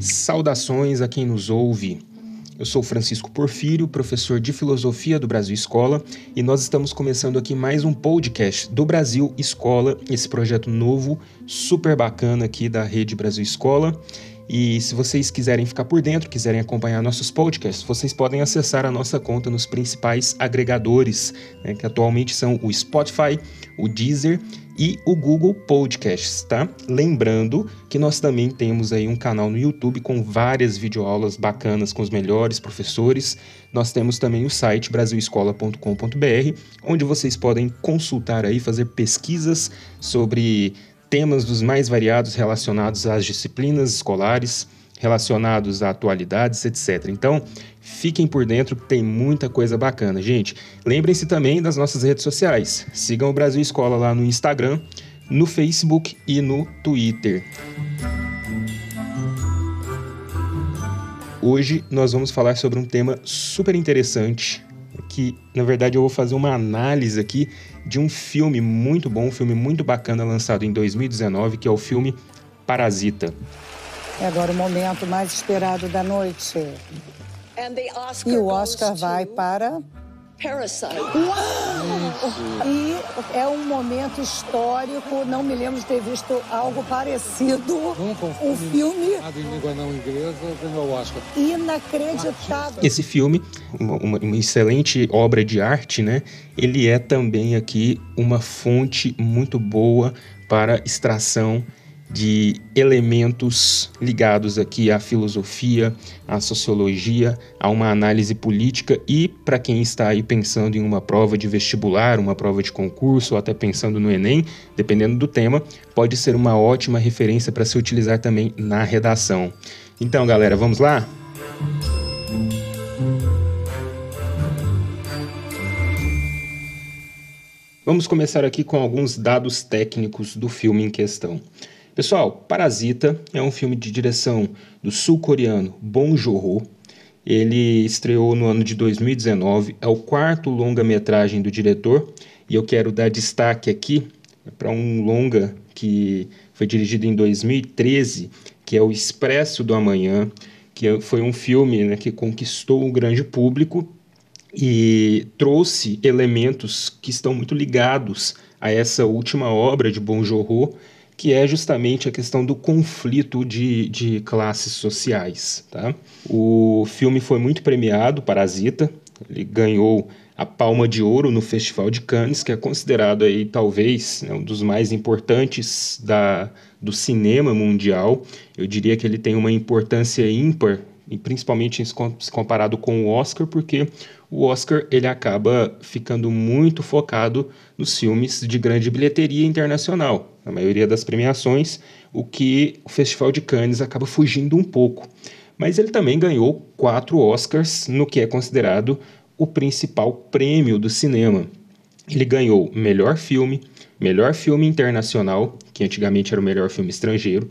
Saudações a quem nos ouve. Eu sou Francisco Porfírio, professor de Filosofia do Brasil Escola, e nós estamos começando aqui mais um podcast do Brasil Escola, esse projeto novo, super bacana aqui da Rede Brasil Escola. E se vocês quiserem ficar por dentro, quiserem acompanhar nossos podcasts, vocês podem acessar a nossa conta nos principais agregadores, né, que atualmente são o Spotify, o Deezer e o Google Podcasts, tá? Lembrando que nós também temos aí um canal no YouTube com várias videoaulas bacanas com os melhores professores. Nós temos também o site brasilescola.com.br, onde vocês podem consultar aí, fazer pesquisas sobre temas dos mais variados relacionados às disciplinas escolares, relacionados a atualidades, etc. Então, fiquem por dentro que tem muita coisa bacana. Gente, lembrem-se também das nossas redes sociais. Sigam o Brasil Escola lá no Instagram, no Facebook e no Twitter. Hoje nós vamos falar sobre um tema super interessante que, na verdade, eu vou fazer uma análise aqui de um filme muito bom, um filme muito bacana lançado em 2019, que é o filme Parasita. É agora o momento mais esperado da noite. E o Oscar vai para Parasite. Uau! E é um momento histórico, não me lembro de ter visto algo parecido. Um filme em língua não inglesa ganhou o Oscar. inacreditável. Esse filme, uma, uma- uma excelente obra de arte, né? Ele é também aqui uma fonte muito boa para extração de elementos ligados aqui à filosofia, à sociologia, a uma análise política e para quem está aí pensando em uma prova de vestibular, uma prova de concurso ou até pensando no Enem, dependendo do tema, pode ser uma ótima referência para se utilizar também na redação. Então, galera, vamos lá? Vamos começar aqui com alguns dados técnicos do filme em questão. Pessoal, Parasita é um filme de direção do sul-coreano Bong Joon-ho. Ele estreou no ano de 2019, é o quarto longa-metragem do diretor e eu quero dar destaque aqui para um longa que foi dirigido em 2013, que é o Expresso do Amanhã, que foi um filme né, que conquistou o grande público e trouxe elementos que estão muito ligados a essa última obra de Bong Joon-ho, que é justamente a questão do conflito de, de classes sociais. Tá? O filme foi muito premiado, Parasita, ele ganhou a Palma de Ouro no Festival de Cannes, que é considerado aí talvez né, um dos mais importantes da, do cinema mundial. Eu diria que ele tem uma importância ímpar, e principalmente se comparado com o Oscar, porque o Oscar ele acaba ficando muito focado nos filmes de grande bilheteria internacional, na maioria das premiações, o que o Festival de Cannes acaba fugindo um pouco. Mas ele também ganhou quatro Oscars no que é considerado o principal prêmio do cinema. Ele ganhou melhor filme, melhor filme internacional, que antigamente era o melhor filme estrangeiro,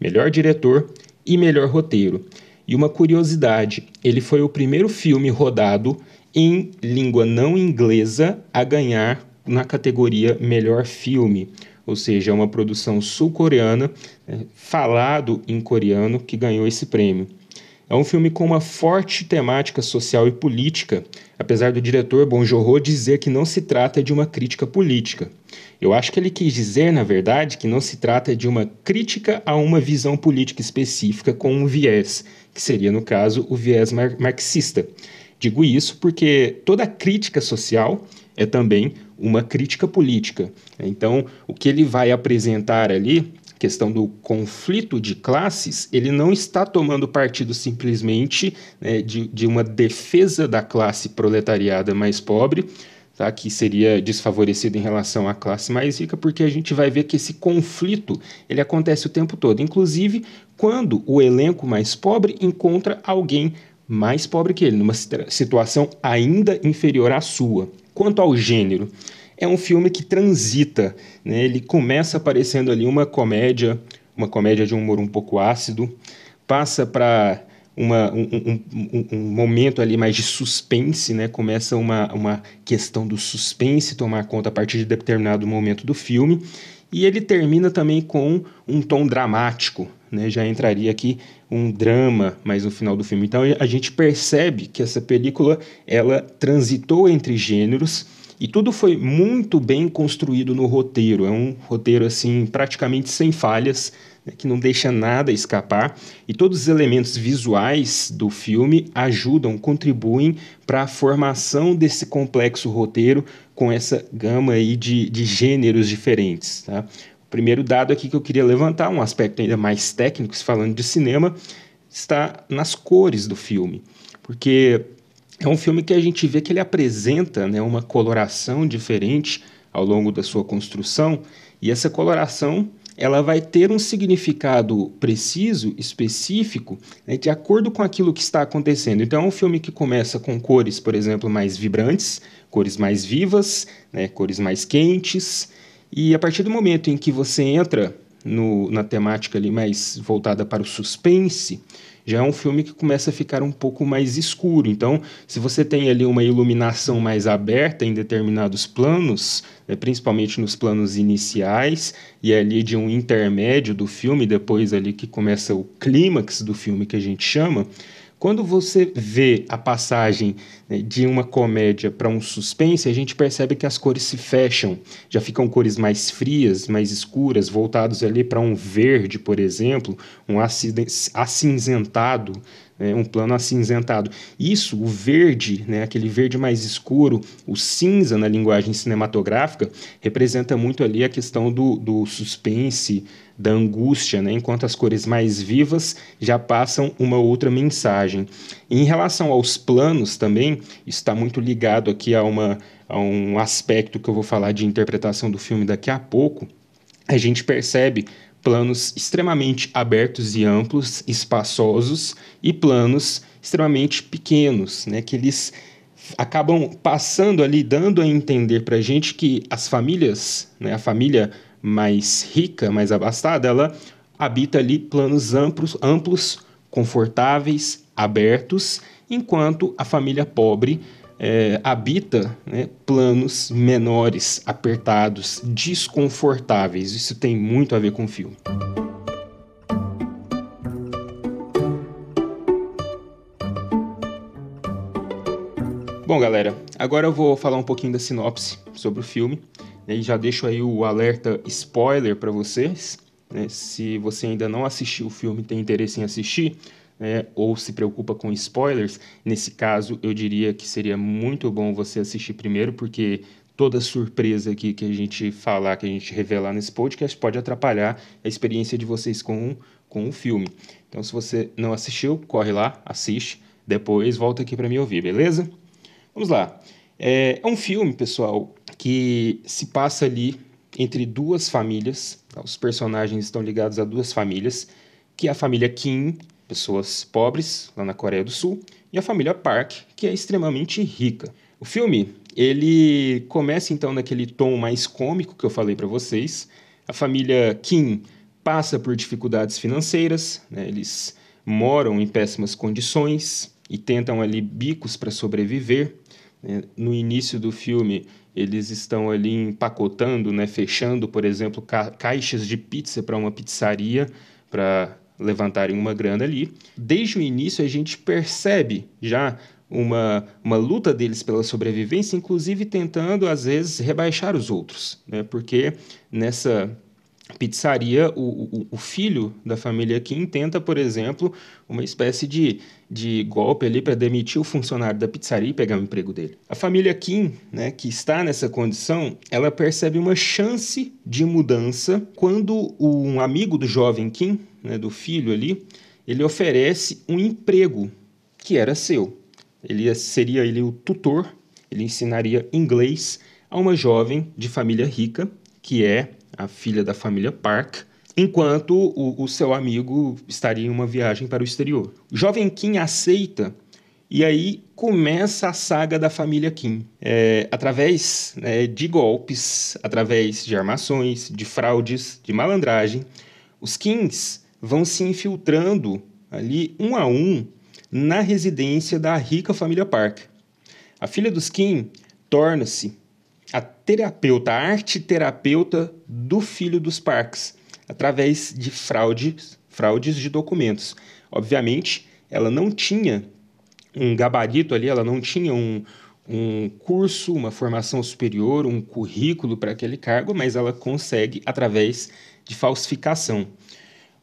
melhor diretor e melhor roteiro. E uma curiosidade, ele foi o primeiro filme rodado em língua não inglesa a ganhar na categoria melhor filme, ou seja, é uma produção sul-coreana né, falado em coreano que ganhou esse prêmio. É um filme com uma forte temática social e política, apesar do diretor Bong Joon-ho dizer que não se trata de uma crítica política. Eu acho que ele quis dizer, na verdade, que não se trata de uma crítica a uma visão política específica com um viés, que seria, no caso, o viés mar marxista. Digo isso porque toda crítica social é também uma crítica política. Então, o que ele vai apresentar ali questão do conflito de classes, ele não está tomando partido simplesmente né, de, de uma defesa da classe proletariada mais pobre, tá, que seria desfavorecida em relação à classe mais rica, porque a gente vai ver que esse conflito ele acontece o tempo todo, inclusive quando o elenco mais pobre encontra alguém mais pobre que ele, numa situa- situação ainda inferior à sua. Quanto ao gênero, é um filme que transita, né? Ele começa aparecendo ali uma comédia, uma comédia de um humor um pouco ácido, passa para um, um- um- um momento ali mais de suspense, né? Começa uma, uma questão do suspense tomar conta a partir de determinado momento do filme. E ele termina também com um tom dramático, né? Já entraria aqui um drama mais no final do filme. Então a gente percebe que essa película ela transitou entre gêneros e tudo foi muito bem construído no roteiro. É um roteiro assim praticamente sem falhas, né? que não deixa nada escapar. E todos os elementos visuais do filme ajudam, contribuem para a formação desse complexo roteiro com essa gama aí de, de gêneros diferentes. Tá? O primeiro dado aqui que eu queria levantar, um aspecto ainda mais técnico, falando de cinema, está nas cores do filme. Porque é um filme que a gente vê que ele apresenta né, uma coloração diferente ao longo da sua construção, e essa coloração ela vai ter um significado preciso, específico, né, de acordo com aquilo que está acontecendo. Então, é um filme que começa com cores, por exemplo, mais vibrantes, cores mais vivas, né, cores mais quentes, e a partir do momento em que você entra no, na temática ali mais voltada para o suspense, já é um filme que começa a ficar um pouco mais escuro. Então, se você tem ali uma iluminação mais aberta em determinados planos, né, principalmente nos planos iniciais e ali de um intermédio do filme, depois ali que começa o clímax do filme que a gente chama, quando você vê a passagem né, de uma comédia para um suspense, a gente percebe que as cores se fecham, já ficam cores mais frias, mais escuras, voltados ali para um verde, por exemplo, um acinzentado, né, um plano acinzentado. Isso, o verde, né, aquele verde mais escuro, o cinza na linguagem cinematográfica, representa muito ali a questão do, do suspense, da angústia, né? enquanto as cores mais vivas já passam uma outra mensagem. Em relação aos planos também, está muito ligado aqui a, uma, a um aspecto que eu vou falar de interpretação do filme daqui a pouco. A gente percebe planos extremamente abertos e amplos, espaçosos, e planos extremamente pequenos, né? que eles acabam passando ali, dando a entender para a gente que as famílias, né, a família mais rica, mais abastada, ela habita ali planos amplos, amplos confortáveis, abertos, enquanto a família pobre é, habita né, planos menores, apertados, desconfortáveis. Isso tem muito a ver com o filme. Bom, galera, agora eu vou falar um pouquinho da sinopse sobre o filme. E já deixo aí o alerta spoiler para vocês. Né? Se você ainda não assistiu o filme tem interesse em assistir, né? ou se preocupa com spoilers, nesse caso eu diria que seria muito bom você assistir primeiro, porque toda surpresa aqui que a gente falar, que a gente revelar nesse podcast pode atrapalhar a experiência de vocês com, com o filme. Então, se você não assistiu, corre lá, assiste, depois volta aqui para me ouvir, beleza? Vamos lá. É, é um filme, pessoal, que se passa ali entre duas famílias. Tá? Os personagens estão ligados a duas famílias, que é a família Kim, pessoas pobres lá na Coreia do Sul, e a família Park, que é extremamente rica. O filme ele começa então naquele tom mais cômico que eu falei para vocês. A família Kim passa por dificuldades financeiras, né? eles moram em péssimas condições e tentam ali bicos para sobreviver. Né? No início do filme, eles estão ali empacotando, né, fechando, por exemplo, ca caixas de pizza para uma pizzaria para levantarem uma grana ali. Desde o início a gente percebe já uma, uma luta deles pela sobrevivência, inclusive tentando às vezes rebaixar os outros, né? Porque nessa pizzaria, o, o, o, filho da família Kim tenta, por exemplo, uma espécie de, de golpe ali para demitir o funcionário da pizzaria e pegar o emprego dele. A família Kim, né, que está nessa condição, ela percebe uma chance de mudança quando um amigo do jovem Kim, né, do filho ali, ele oferece um emprego que era seu. Ele seria ele o tutor, ele ensinaria inglês a uma jovem de família rica, que é a filha da família Park, enquanto o, o seu amigo estaria em uma viagem para o exterior. O jovem Kim aceita e aí começa a saga da família Kim. É, através né, de golpes, através de armações, de fraudes, de malandragem, os Kings vão se infiltrando ali um a um na residência da rica família Park. A filha dos Kim torna-se a terapeuta, a arte terapeuta do filho dos Parks, através de fraudes, fraudes de documentos. Obviamente, ela não tinha um gabarito ali, ela não tinha um, um curso, uma formação superior, um currículo para aquele cargo, mas ela consegue através de falsificação.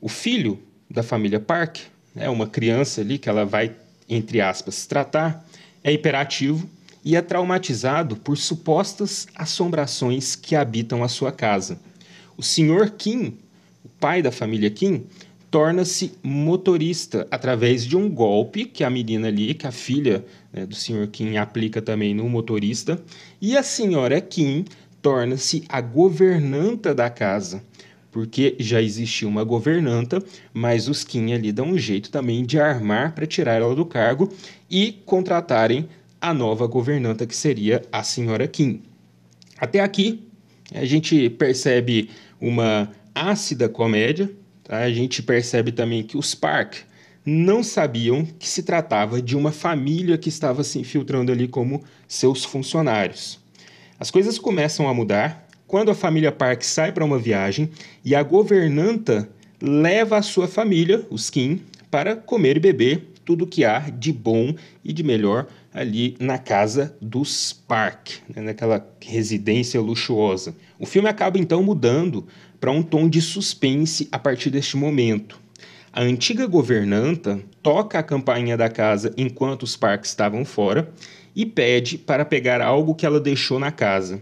O filho da família Park, é né, uma criança ali que ela vai, entre aspas, tratar, é hiperativo e é traumatizado por supostas assombrações que habitam a sua casa. O Sr. Kim, o pai da família Kim, torna-se motorista através de um golpe que a menina ali, que a filha né, do Sr. Kim aplica também no motorista, e a senhora Kim torna-se a governanta da casa, porque já existia uma governanta, mas os Kim ali dão um jeito também de armar para tirar ela do cargo e contratarem a nova governanta que seria a senhora Kim. Até aqui a gente percebe uma ácida comédia, tá? a gente percebe também que os Park não sabiam que se tratava de uma família que estava se infiltrando ali como seus funcionários. As coisas começam a mudar quando a família Park sai para uma viagem e a governanta leva a sua família, os Kim, para comer e beber tudo que há de bom e de melhor ali na casa dos Park, né, naquela residência luxuosa. O filme acaba então mudando para um tom de suspense a partir deste momento. A antiga governanta toca a campainha da casa enquanto os Park estavam fora e pede para pegar algo que ela deixou na casa.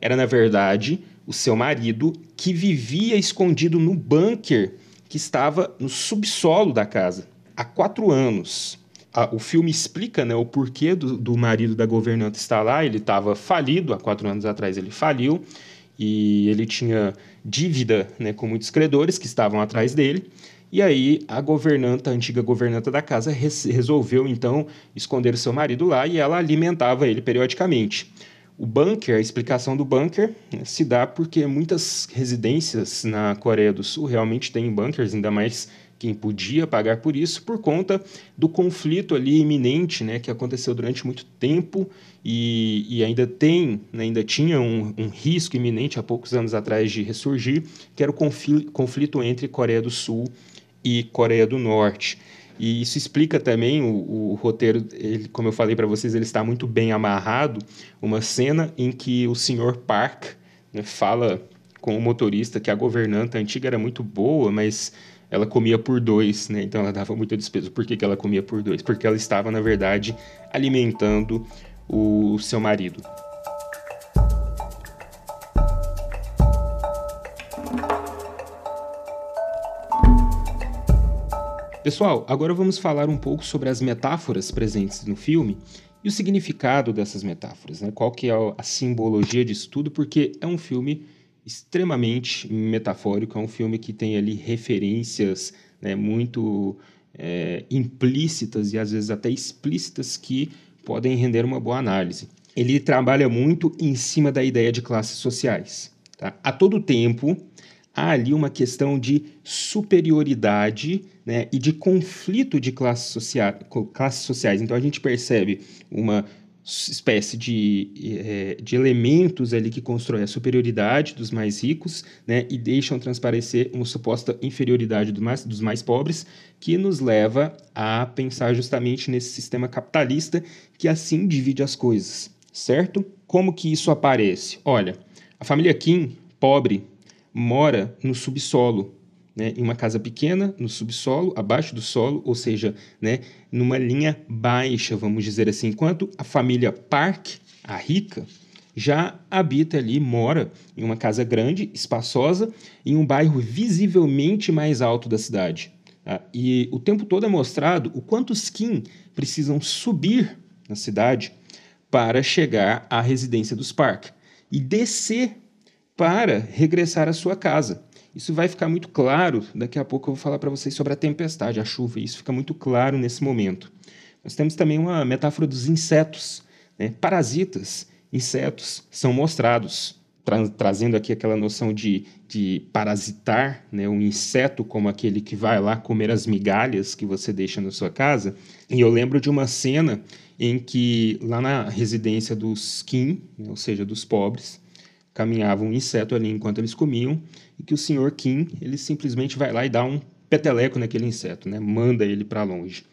Era, na verdade, o seu marido que vivia escondido no bunker que estava no subsolo da casa há quatro anos. O filme explica né, o porquê do, do marido da governanta estar lá. Ele estava falido, há quatro anos atrás ele faliu, e ele tinha dívida né, com muitos credores que estavam atrás dele. E aí a governanta, a antiga governanta da casa, res, resolveu então esconder o seu marido lá e ela alimentava ele periodicamente. O bunker, a explicação do bunker né, se dá porque muitas residências na Coreia do Sul realmente têm bunkers, ainda mais quem podia pagar por isso, por conta do conflito ali iminente, né, que aconteceu durante muito tempo e, e ainda tem, né, ainda tinha um, um, risco iminente há poucos anos atrás de ressurgir, que era o conflito entre Coreia do Sul e Coreia do Norte. E isso explica também o, o roteiro, ele, como eu falei para vocês, ele está muito bem amarrado. Uma cena em que o senhor Park né, fala com o motorista que a governanta antiga era muito boa, mas ela comia por dois, né? Então ela dava muita despesa. Por que, que ela comia por dois? Porque ela estava, na verdade, alimentando o seu marido. Pessoal, agora vamos falar um pouco sobre as metáforas presentes no filme e o significado dessas metáforas, né? Qual que é a simbologia disso tudo, porque é um filme extremamente metafórico, é um filme que tem ali referências né, muito é, implícitas e às vezes até explícitas que podem render uma boa análise. Ele trabalha muito em cima da ideia de classes sociais. Tá? A todo tempo, há ali uma questão de superioridade né, e de conflito de classes, classes sociais. Então a gente percebe uma espécie de, é, de elementos ali que constroem a superioridade dos mais ricos né, e deixam transparecer uma suposta inferioridade do mais, dos mais pobres, que nos leva a pensar justamente nesse sistema capitalista que assim divide as coisas, certo? Como que isso aparece? Olha, a família Kim, pobre, mora no subsolo né, em uma casa pequena, no subsolo, abaixo do solo, ou seja, né, numa linha baixa, vamos dizer assim, enquanto a família Park, a rica, já habita ali, mora em uma casa grande, espaçosa, em um bairro visivelmente mais alto da cidade. Tá? E o tempo todo é mostrado o quanto os Kim precisam subir na cidade para chegar à residência dos Park e descer para regressar à sua casa. Isso vai ficar muito claro, daqui a pouco eu vou falar para vocês sobre a tempestade, a chuva, isso fica muito claro nesse momento. Nós temos também uma metáfora dos insetos. Né? Parasitas, insetos, são mostrados. tra trazendo aqui aquela noção de, de parasitar, né, um inseto como aquele que vai lá comer as migalhas que você deixa na sua casa. E eu lembro de uma cena em que lá na residência dos Kim, né, ou seja, dos pobres, caminhava um inseto ali enquanto eles comiam e que o senhor Kim ele simplesmente vai lá e dá um peteleco naquele inseto, né, manda ele para longe.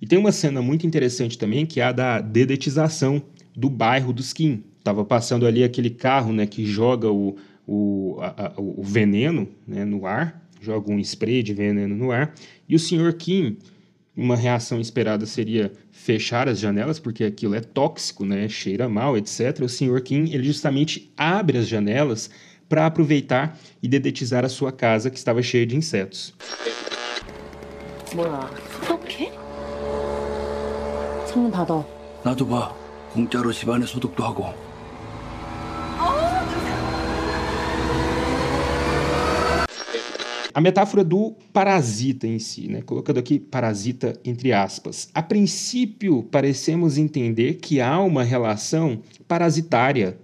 E tem uma cena muito interessante também que é a da dedetização do bairro dos Kim, Tava passando ali aquele carro né, que joga o, o, a, a, o veneno né, no ar, joga um spray de veneno no ar, e o senhor Kim, uma reação esperada seria fechar as janelas, porque aquilo é tóxico, né, cheira mal, etc. O senhor Kim, ele justamente abre as janelas para aproveitar e dedetizar a sua casa que estava cheia de insetos. 뭐야, 소독해? 창문 닫아. 나도 봐. 공짜로 집안에 소독도 하고. A metáfora do parasita em si, né? colocando aqui parasita entre aspas. A princípio, parecemos entender que há uma relação parasitária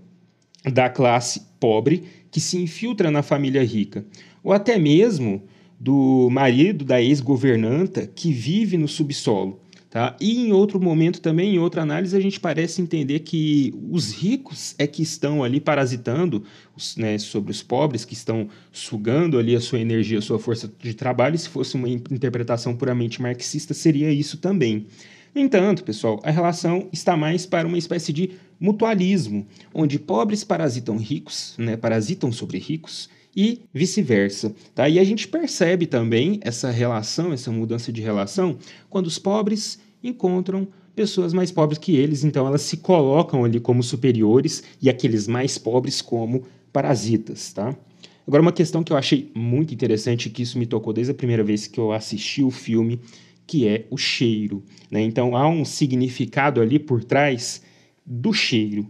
da classe pobre que se infiltra na família rica, ou até mesmo do marido da ex-governanta que vive no subsolo. Tá? E em outro momento também, em outra análise, a gente parece entender que os ricos é que estão ali parasitando né, sobre os pobres, que estão sugando ali a sua energia, a sua força de trabalho, e se fosse uma interpretação puramente marxista, seria isso também. No entanto, pessoal, a relação está mais para uma espécie de mutualismo, onde pobres parasitam ricos, né, parasitam sobre ricos, e vice-versa. Tá? E a gente percebe também essa relação, essa mudança de relação, quando os pobres encontram pessoas mais pobres que eles, então elas se colocam ali como superiores e aqueles mais pobres como parasitas. Tá? Agora, uma questão que eu achei muito interessante, que isso me tocou desde a primeira vez que eu assisti o filme, que é o cheiro. Né? Então, há um significado ali por trás do cheiro.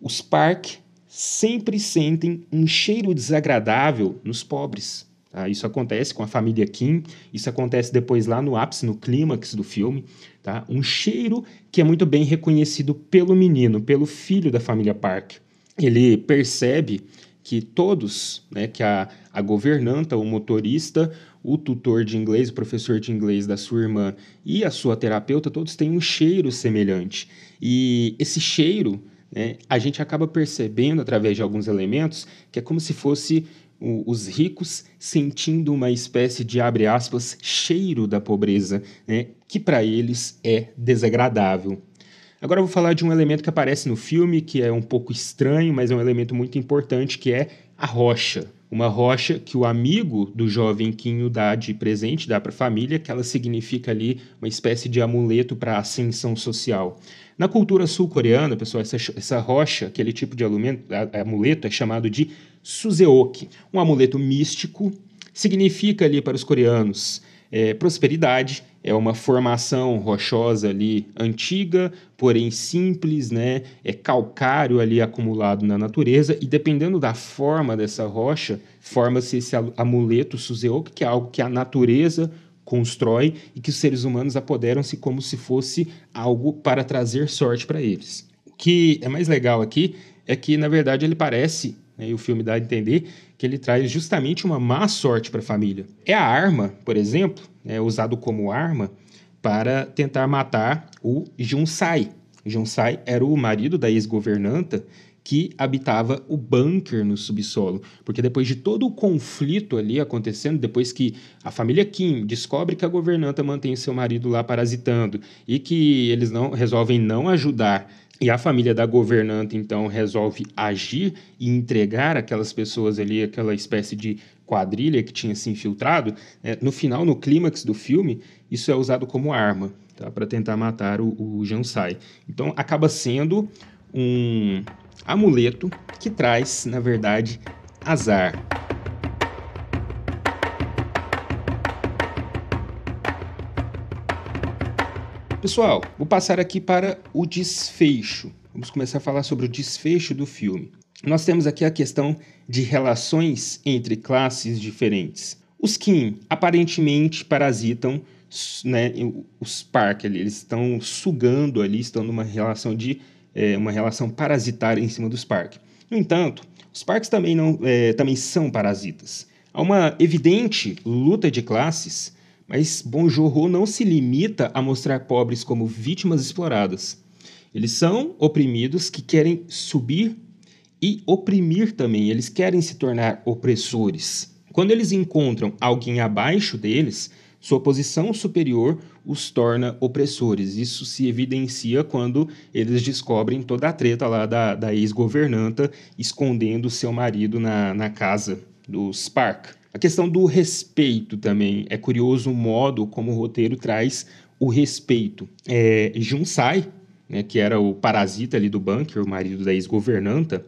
Os Park sempre sentem um cheiro desagradável nos pobres. Tá? Isso acontece com a família Kim, isso acontece depois lá no ápice, no clímax do filme. Tá? Um cheiro que é muito bem reconhecido pelo menino, pelo filho da família Park. Ele percebe que todos, né, que a, a governanta, o motorista, o tutor de inglês, o professor de inglês da sua irmã e a sua terapeuta, todos têm um cheiro semelhante. E esse cheiro né, a gente acaba percebendo através de alguns elementos que é como se fosse o, os ricos sentindo uma espécie de, abre aspas, cheiro da pobreza, né, que para eles é desagradável. Agora eu vou falar de um elemento que aparece no filme, que é um pouco estranho, mas é um elemento muito importante, que é a rocha. Uma rocha que o amigo do jovem Quinho dá de presente, dá para a família, que ela significa ali uma espécie de amuleto para ascensão social. Na cultura sul-coreana, pessoal, essa, essa rocha, aquele tipo de amuleto, é chamado de suzeoki. Um amuleto místico significa ali para os coreanos é, prosperidade, é uma formação rochosa ali antiga, porém simples, né? É calcário ali acumulado na natureza e dependendo da forma dessa rocha, forma-se esse amuleto suzeoki, que é algo que a natureza constrói e que os seres humanos apoderam-se como se fosse algo para trazer sorte para eles. O que é mais legal aqui é que, na verdade, ele parece, e o filme dá a entender, que ele traz justamente uma má sorte para a família. É a arma, por exemplo, é usado como arma para tentar matar o Junsai. Junsai era o marido da ex-governanta que habitava o bunker no subsolo. Porque depois de todo o conflito ali acontecendo, depois que a família Kim descobre que a governanta mantém seu marido lá parasitando e que eles não resolvem não ajudar e a família da governanta então resolve agir e entregar aquelas pessoas ali, aquela espécie de quadrilha que tinha se infiltrado, é, no final, no clímax do filme, isso é usado como arma tá, para tentar matar o, o Jansai. Então acaba sendo um, amuleto que traz, na verdade, azar. Pessoal, vou passar aqui para o desfecho. Vamos começar a falar sobre o desfecho do filme. Nós temos aqui a questão de relações entre classes diferentes. Os Kim aparentemente parasitam né, os Park eles estão sugando ali, estão numa relação de é, uma relação parasitária em cima dos Park. No entanto, Os Parks também, não, é, também são parasitas. Há uma evidente luta de classes, mas Bonjour não se limita a mostrar pobres como vítimas exploradas. Eles são oprimidos que querem subir e oprimir também, eles querem se tornar opressores. Quando eles encontram alguém abaixo deles, sua posição superior os torna opressores. Isso se evidencia quando eles descobrem toda a treta lá da, da ex-governanta escondendo seu marido na, na casa do Spark. A questão do respeito também. É curioso o modo como o roteiro traz o respeito. É, Junsai, né, que era o parasita ali do bunker, o marido da ex-governanta,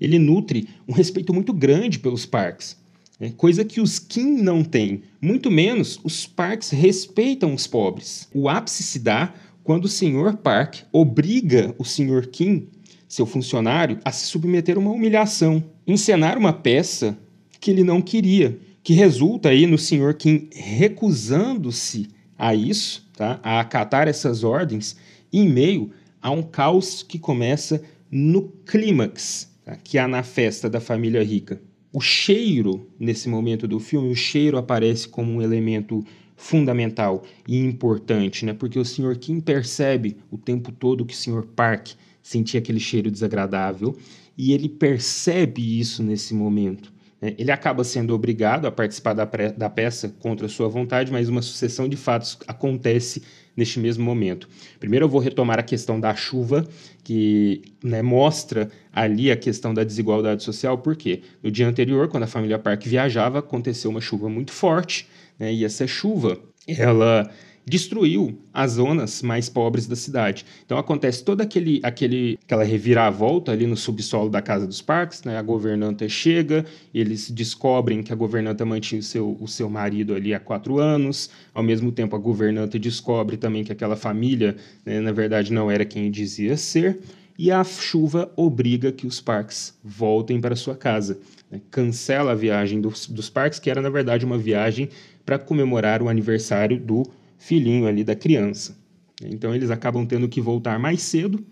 ele nutre um respeito muito grande pelos Parks. Né, coisa que os Kim não têm. Muito menos os Parks respeitam os pobres. O ápice se dá quando o Sr. Park obriga o Sr. Kim, seu funcionário, a se submeter a uma humilhação, encenar uma peça que ele não queria, que resulta aí no Sr. Kim recusando-se a isso, tá? a acatar essas ordens, em meio a um caos que começa no clímax tá? que há na festa da família rica. O cheiro, nesse momento do filme, o cheiro aparece como um elemento fundamental e importante, né? porque o Sr. Kim percebe o tempo todo que o Sr. Park sentia aquele cheiro desagradável e ele percebe isso nesse momento. Né? Ele acaba sendo obrigado a participar da, da peça contra sua vontade, mas uma sucessão de fatos acontece neste mesmo momento. Primeiro eu vou retomar a questão da chuva, que né, mostra ali a questão da desigualdade social, porque no dia anterior, quando a família Park viajava, aconteceu uma chuva muito forte, né, e essa chuva, ela destruiu as zonas mais pobres da cidade. Então acontece toda aquele, aquele, aquela reviravolta ali no subsolo da Casa dos Parques, né? A governanta chega, eles descobrem que a governanta mantinha o seu, o seu marido ali há quatro anos, ao mesmo tempo a governanta descobre também que aquela família, né, na verdade, não era quem dizia ser, e a chuva obriga que os parques voltem para sua casa. Né? Cancela a viagem dos, dos parques, que era, na verdade, uma viagem para comemorar o aniversário do filhinho ali da criança. Então eles acabam tendo que voltar mais cedo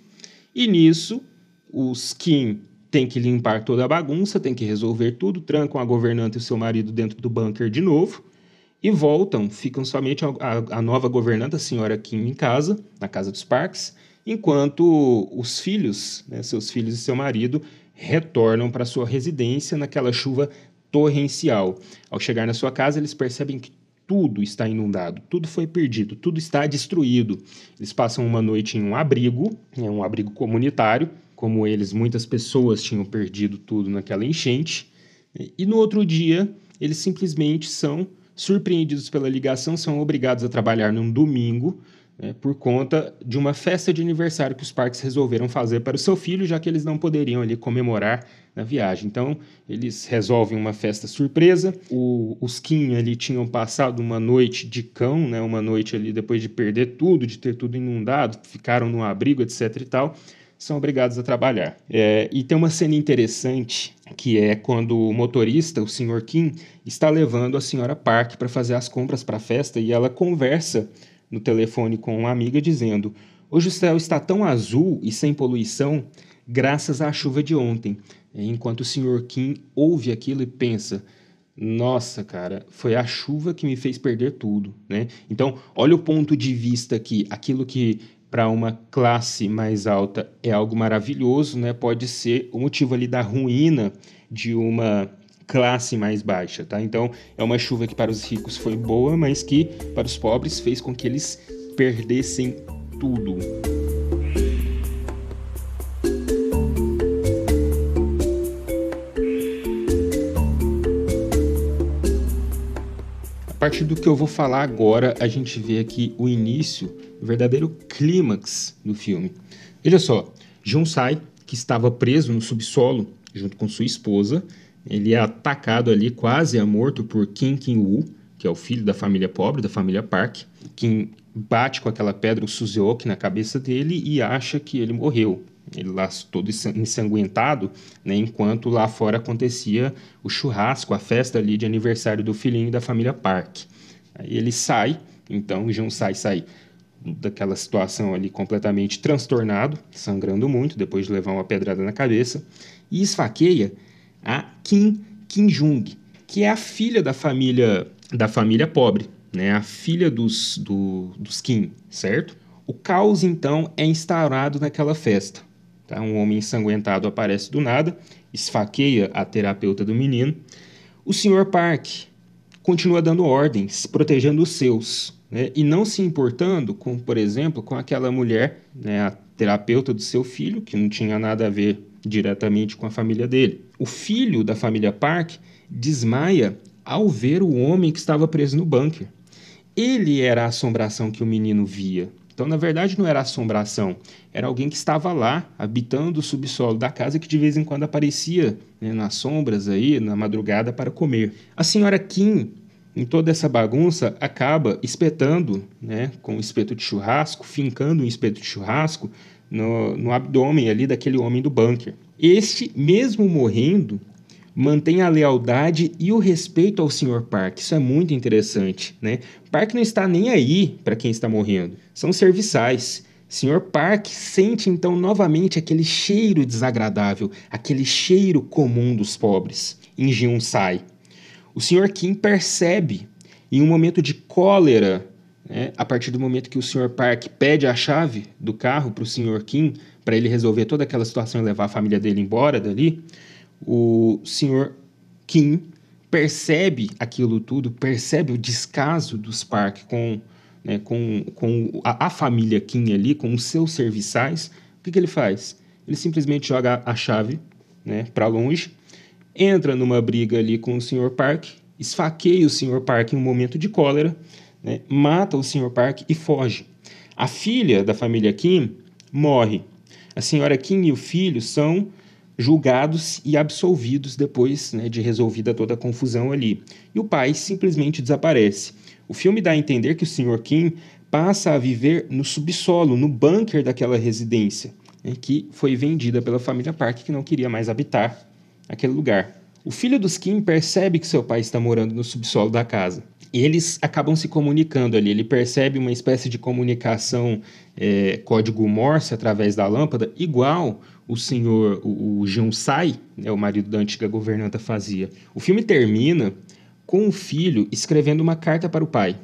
e nisso os Kim têm que limpar toda a bagunça, têm que resolver tudo, trancam a governanta e o seu marido dentro do bunker de novo e voltam, ficam somente a, a, a nova governanta, a senhora Kim, em casa, na casa dos parques, enquanto os filhos, né, seus filhos e seu marido, retornam para sua residência naquela chuva torrencial. Ao chegar na sua casa, eles percebem que tudo está inundado, tudo foi perdido, tudo está destruído. Eles passam uma noite em um abrigo, é um abrigo comunitário, como eles, muitas pessoas tinham perdido tudo naquela enchente. E no outro dia, eles simplesmente são surpreendidos pela ligação, são obrigados a trabalhar num domingo né, por conta de uma festa de aniversário que os parques resolveram fazer para o seu filho, já que eles não poderiam ali comemorar na viagem. Então, eles resolvem uma festa surpresa. O, os Kim ali tinham passado uma noite de cão, né, uma noite ali depois de perder tudo, de ter tudo inundado, ficaram no abrigo, etc e tal são obrigados a trabalhar. É, e tem uma cena interessante que é quando o motorista, o Sr. Kim, está levando a senhora Park para fazer as compras para a festa e ela conversa no telefone com uma amiga dizendo: Hoje o céu está tão azul e sem poluição graças à chuva de ontem. Enquanto o Sr. Kim ouve aquilo e pensa: nossa, cara, foi a chuva que me fez perder tudo, né? Então, olha o ponto de vista aqui, aquilo que para uma classe mais alta é algo maravilhoso, né? Pode ser o motivo ali da ruína de uma classe mais baixa, tá? Então é uma chuva que para os ricos foi boa, mas que para os pobres fez com que eles perdessem tudo. A partir do que eu vou falar agora, a gente vê aqui o início, o verdadeiro clímax do filme. Veja só, Jun Sai, que estava preso no subsolo junto com sua esposa, ele é atacado ali, quase é morto por Kim Kim-woo, que é o filho da família pobre, da família Park. Kim bate com aquela pedra, o Suzeok, na cabeça dele e acha que ele morreu. Ele lá todo ensanguentado, né, enquanto lá fora acontecia o churrasco, a festa ali de aniversário do filhinho da família Park. Aí ele sai, então Jun sai, sai daquela situação ali completamente transtornado, sangrando muito, depois de levar uma pedrada na cabeça, e esfaqueia a Kim Kim-jung, que é a filha da família da família pobre, né? A filha dos, do, dos Kim, certo? O caos então é instaurado naquela festa. Tá? Um homem ensanguentado aparece do nada, esfaqueia a terapeuta do menino. O Sr. Park continua dando ordens, protegendo os seus, né? e não se importando com, por exemplo, com aquela mulher, né, a terapeuta do seu filho, que não tinha nada a ver diretamente com a família dele. O filho da família Park desmaia ao ver o homem que estava preso no bunker. Ele era a assombração que o menino via. Então, na verdade, não era assombração, era alguém que estava lá, habitando o subsolo da casa, que de vez em quando aparecia né, nas sombras aí, na madrugada, para comer. A senhora Kim, em toda essa bagunça, acaba espetando, né, com um espeto de churrasco, fincando um espeto de churrasco no, no abdômen ali daquele homem do bunker. Este, mesmo morrendo, mantém a lealdade e o respeito ao Sr. Park. Isso é muito interessante, né? Park não está nem aí para quem está morrendo. São serviçais. Sr. Park sente então novamente aquele cheiro desagradável, aquele cheiro comum dos pobres. Em Jun sai. O Sr. Kim percebe, em um momento de cólera, né, a partir do momento que o Sr. Park pede a chave do carro para o Sr. Kim, para ele resolver toda aquela situação e levar a família dele embora dali, o Sr. Kim percebe aquilo tudo, percebe o descaso dos Park com, né, com, com a, a, família Kim ali, com os seus serviçais. O que, que ele faz? Ele simplesmente joga a chave né, para longe, entra numa briga ali com o Sr. Park, esfaqueia o Sr. Park em um momento de cólera, né, mata o Sr. Park e foge. A filha da família Kim morre. A senhora Kim e o filho são julgados e absolvidos depois né, de resolvida toda a confusão ali. E o pai simplesmente desaparece. O filme dá a entender que o Sr. Kim passa a viver no subsolo, no bunker daquela residência, né, que foi vendida pela família Park, que não queria mais habitar aquele lugar. O filho dos Kim percebe que seu pai está morando no subsolo da casa. E eles acabam se comunicando ali. Ele percebe uma espécie de comunicação é, código Morse através da lâmpada, igual o senhor, o, o Jinsai, né, o marido da antiga governanta, fazia. O filme termina com o filho escrevendo uma carta para o pai.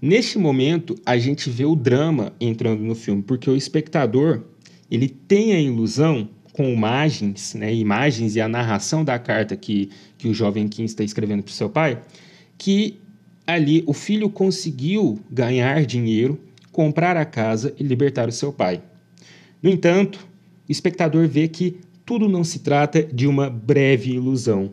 Neste momento, a gente vê o drama entrando no filme, porque o espectador ele tem a ilusão com imagens, né, imagens e a narração da carta que, que o jovem Kim está escrevendo para o seu pai, que ali o filho conseguiu ganhar dinheiro, comprar a casa e libertar o seu pai. No entanto, o espectador vê que tudo não se trata de uma breve ilusão.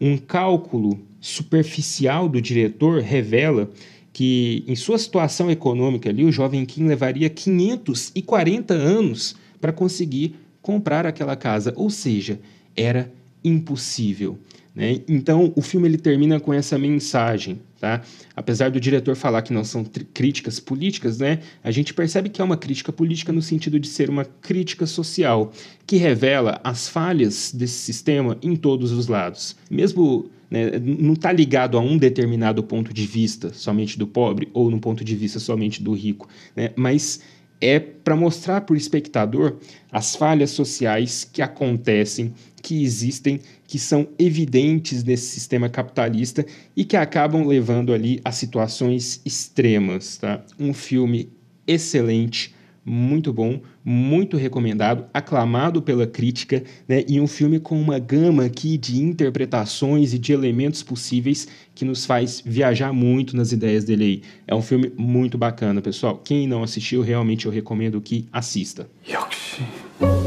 Um cálculo superficial do diretor revela que, em sua situação econômica ali, o jovem Kim levaria 540 anos para conseguir comprar aquela casa, ou seja, era impossível. Né? Então, o filme ele termina com essa mensagem. Tá? Apesar do diretor falar que não são críticas políticas, né, a gente percebe que é uma crítica política no sentido de ser uma crítica social, que revela as falhas desse sistema em todos os lados. Mesmo né, não está ligado a um determinado ponto de vista somente do pobre ou no ponto de vista somente do rico, né, mas é para mostrar para o espectador as falhas sociais que acontecem, que existem, que são evidentes nesse sistema capitalista e que acabam levando ali a situações extremas. Tá? Um filme excelente, muito bom, muito recomendado, aclamado pela crítica, né? E um filme com uma gama aqui de interpretações e de elementos possíveis que nos faz viajar muito nas ideias dele aí. É um filme muito bacana, pessoal. Quem não assistiu, realmente eu recomendo que assista. 역시.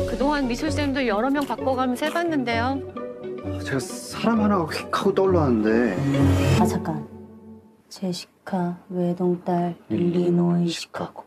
그동안 미술쌤도 여러 명 바꿔가면서 해봤는데요. 제가 사람 하나가 휙 하고 떠올랐는데. 아 잠깐. 제시카 외동딸 일리노이 시카고.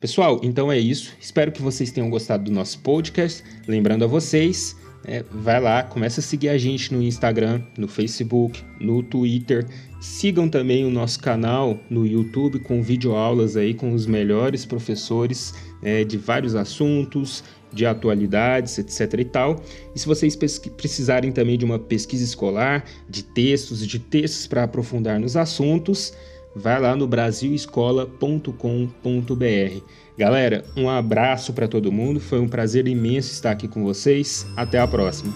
Pessoal, então é isso. Espero que vocês tenham gostado do nosso podcast. Lembrando a vocês, é, vai lá, começa a seguir a gente no Instagram, no Facebook, no Twitter. Sigam também o nosso canal no YouTube com videoaulas aí com os melhores professores é, de vários assuntos, de atualidades, etc e tal. E se vocês precisarem também de uma pesquisa escolar, de textos, de textos para aprofundar nos assuntos, vai lá no brasilescola.com.br. Galera, um abraço para todo mundo, foi um prazer imenso estar aqui com vocês. Até a próxima.